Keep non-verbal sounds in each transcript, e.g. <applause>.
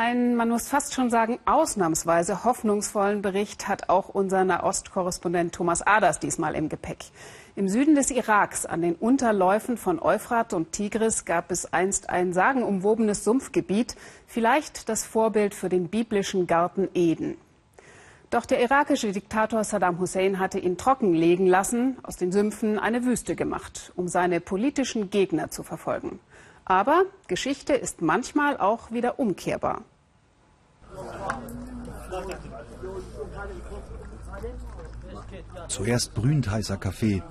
Ein, man muss fast schon sagen, ausnahmsweise hoffnungsvollen Bericht hat auch unser Nahostkorrespondent Thomas Aders diesmal im Gepäck. Im Süden des Iraks, an den Unterläufen von Euphrat und Tigris, gab es einst ein sagenumwobenes Sumpfgebiet, vielleicht das Vorbild für den biblischen Garten Eden. Doch der irakische Diktator Saddam Hussein hatte ihn trockenlegen lassen, aus den Sümpfen eine Wüste gemacht, um seine politischen Gegner zu verfolgen. Aber Geschichte ist manchmal auch wieder umkehrbar. Zuerst brühend heißer Kaffee,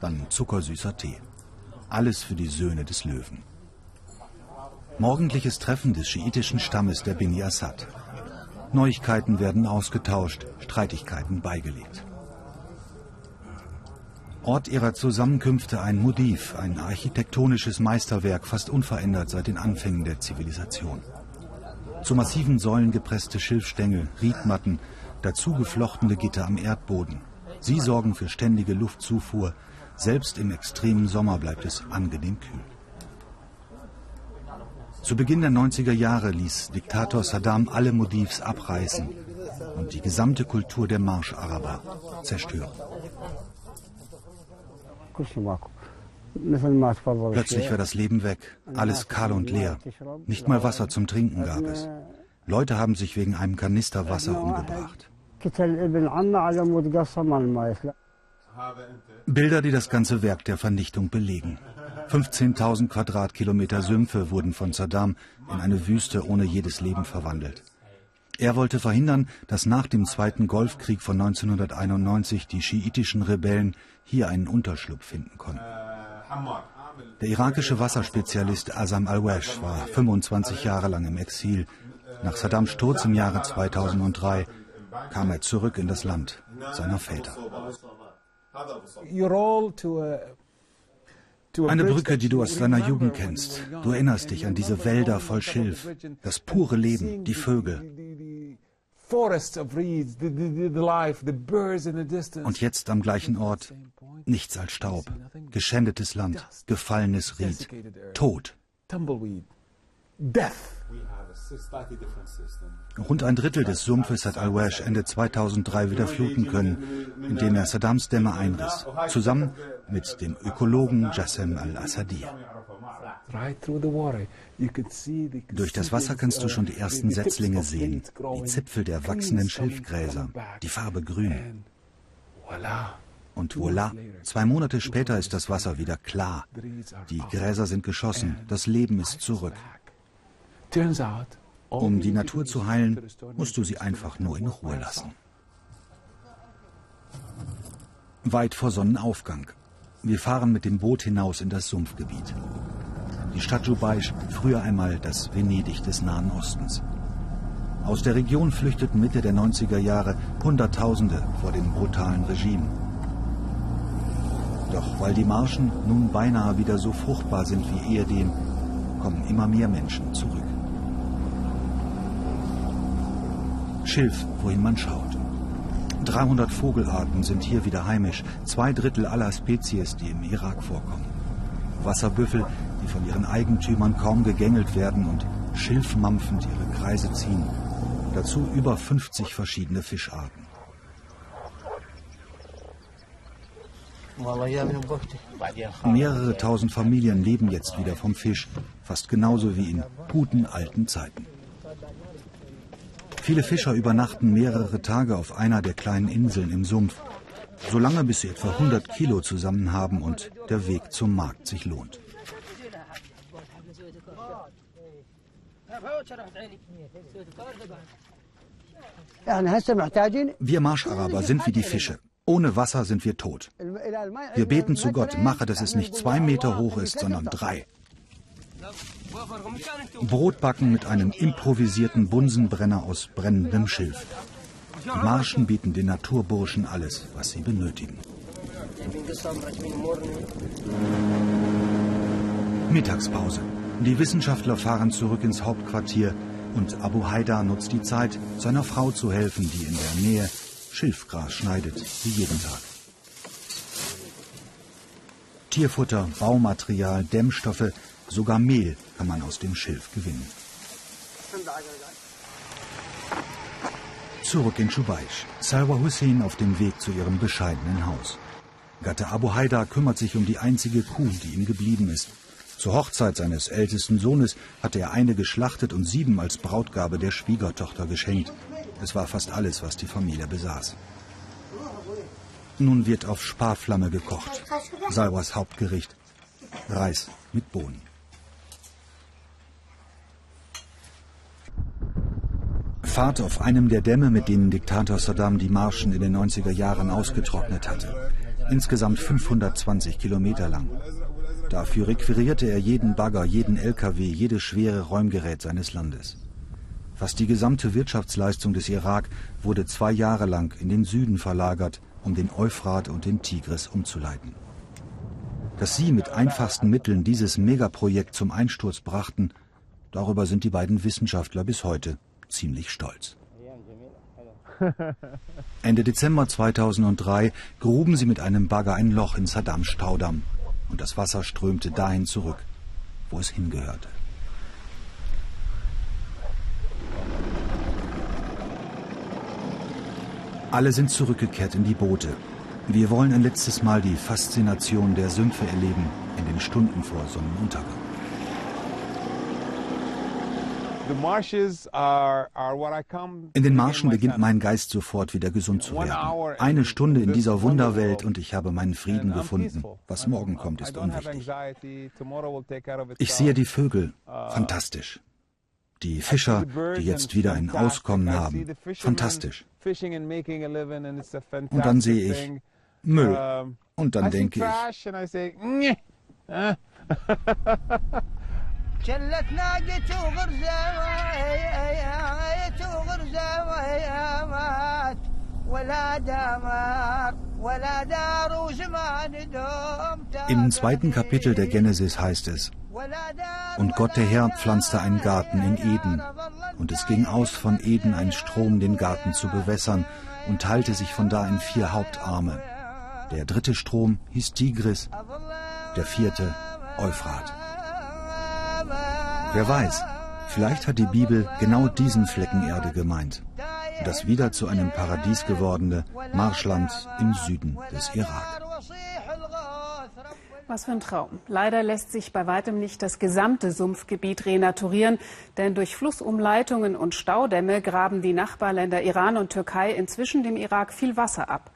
dann zuckersüßer Tee. Alles für die Söhne des Löwen. Morgendliches Treffen des schiitischen Stammes der Bini Assad. Neuigkeiten werden ausgetauscht, Streitigkeiten beigelegt. Ort ihrer Zusammenkünfte ein Modiv, ein architektonisches Meisterwerk, fast unverändert seit den Anfängen der Zivilisation. Zu massiven Säulen gepresste Schilfstängel, Riedmatten, dazu geflochtene Gitter am Erdboden. Sie sorgen für ständige Luftzufuhr. Selbst im extremen Sommer bleibt es angenehm kühl. Zu Beginn der 90er Jahre ließ Diktator Saddam alle Modivs abreißen und die gesamte Kultur der Marscharaber zerstören. Plötzlich war das Leben weg, alles kahl und leer. Nicht mal Wasser zum Trinken gab es. Leute haben sich wegen einem Kanister Wasser umgebracht. Bilder, die das ganze Werk der Vernichtung belegen. 15.000 Quadratkilometer Sümpfe wurden von Saddam in eine Wüste ohne jedes Leben verwandelt. Er wollte verhindern, dass nach dem Zweiten Golfkrieg von 1991 die schiitischen Rebellen hier einen Unterschlupf finden konnten. Der irakische Wasserspezialist Azam al-Wash war 25 Jahre lang im Exil. Nach Saddams Sturz im Jahre 2003 kam er zurück in das Land seiner Väter. Eine Brücke, die du aus deiner Jugend kennst. Du erinnerst dich an diese Wälder voll Schilf, das pure Leben, die Vögel. Und jetzt am gleichen Ort nichts als Staub, geschändetes Land, gefallenes Ried, Tod. Rund ein Drittel des Sumpfes hat Al-Wash Ende 2003 wieder fluten können, indem er Saddams Dämme einriss, zusammen mit dem Ökologen Jassem al-Assadi. Durch das Wasser kannst du schon die ersten Setzlinge sehen, die Zipfel der wachsenden Schilfgräser, die Farbe grün. Und voilà, zwei Monate später ist das Wasser wieder klar. Die Gräser sind geschossen, das Leben ist zurück. Um die Natur zu heilen, musst du sie einfach nur in Ruhe lassen. Weit vor Sonnenaufgang. Wir fahren mit dem Boot hinaus in das Sumpfgebiet. Die Stadt Jubaisch, früher einmal das Venedig des Nahen Ostens. Aus der Region flüchteten Mitte der 90er Jahre Hunderttausende vor dem brutalen Regime. Doch weil die Marschen nun beinahe wieder so fruchtbar sind wie ehedem, kommen immer mehr Menschen zurück. Schilf, wohin man schaut. 300 Vogelarten sind hier wieder heimisch, zwei Drittel aller Spezies, die im Irak vorkommen. Wasserbüffel, die von ihren Eigentümern kaum gegängelt werden und schilfmampfend ihre Kreise ziehen. Dazu über 50 verschiedene Fischarten. Mehrere tausend Familien leben jetzt wieder vom Fisch, fast genauso wie in guten alten Zeiten. Viele Fischer übernachten mehrere Tage auf einer der kleinen Inseln im Sumpf, solange bis sie etwa 100 Kilo zusammen haben und der Weg zum Markt sich lohnt. Wir Marscharaber sind wie die Fische. Ohne Wasser sind wir tot. Wir beten zu Gott, mache, dass es nicht zwei Meter hoch ist, sondern drei. Brotbacken mit einem improvisierten Bunsenbrenner aus brennendem Schilf. Die Marschen bieten den Naturburschen alles, was sie benötigen. Mittagspause. Die Wissenschaftler fahren zurück ins Hauptquartier und Abu Haidar nutzt die Zeit, seiner Frau zu helfen, die in der Nähe Schilfgras schneidet, wie jeden Tag. Tierfutter, Baumaterial, Dämmstoffe, sogar Mehl kann man aus dem Schilf gewinnen. Zurück in Schubaisch. Salwa Hussein auf dem Weg zu ihrem bescheidenen Haus. Gatte Abu Haidar kümmert sich um die einzige Kuh, die ihm geblieben ist. Zur Hochzeit seines ältesten Sohnes hatte er eine geschlachtet und sieben als Brautgabe der Schwiegertochter geschenkt. Es war fast alles, was die Familie besaß. Nun wird auf Sparflamme gekocht. Salwas Hauptgericht. Reis mit Bohnen. Fahrt auf einem der Dämme, mit denen Diktator Saddam die Marschen in den 90er Jahren ausgetrocknet hatte. Insgesamt 520 Kilometer lang. Dafür requirierte er jeden Bagger, jeden LKW, jedes schwere Räumgerät seines Landes. Fast die gesamte Wirtschaftsleistung des Irak wurde zwei Jahre lang in den Süden verlagert, um den Euphrat und den Tigris umzuleiten. Dass sie mit einfachsten Mitteln dieses Megaprojekt zum Einsturz brachten, darüber sind die beiden Wissenschaftler bis heute ziemlich stolz. <laughs> Ende Dezember 2003 gruben sie mit einem Bagger ein Loch in Saddams Staudamm und das Wasser strömte dahin zurück, wo es hingehörte. Alle sind zurückgekehrt in die Boote. Wir wollen ein letztes Mal die Faszination der Sümpfe erleben in den Stunden vor Sonnenuntergang. In den Marschen beginnt mein Geist sofort wieder gesund zu werden. Eine Stunde in dieser Wunderwelt und ich habe meinen Frieden gefunden. Was morgen kommt, ist unwichtig. Ich sehe die Vögel. Uh, Fantastisch. Die Fischer, die jetzt wieder ein Auskommen haben. Fantastisch. Und dann sehe ich Müll. Und dann denke ich, <laughs> <laughs> شلت ناقته وغرزايته وغرزايات ولا دمار ولا دار وزمان دوم Im zweiten Kapitel der Genesis heißt es, und Gott der Herr pflanzte einen Garten in Eden, und es ging aus von Eden ein Strom, den Garten zu bewässern, und teilte sich von da in vier Hauptarme. Der dritte Strom hieß Tigris, der vierte Euphrat. Wer weiß, vielleicht hat die Bibel genau diesen Flecken Erde gemeint. Das wieder zu einem Paradies gewordene Marschland im Süden des Irak. Was für ein Traum. Leider lässt sich bei weitem nicht das gesamte Sumpfgebiet renaturieren, denn durch Flussumleitungen und Staudämme graben die Nachbarländer Iran und Türkei inzwischen dem Irak viel Wasser ab.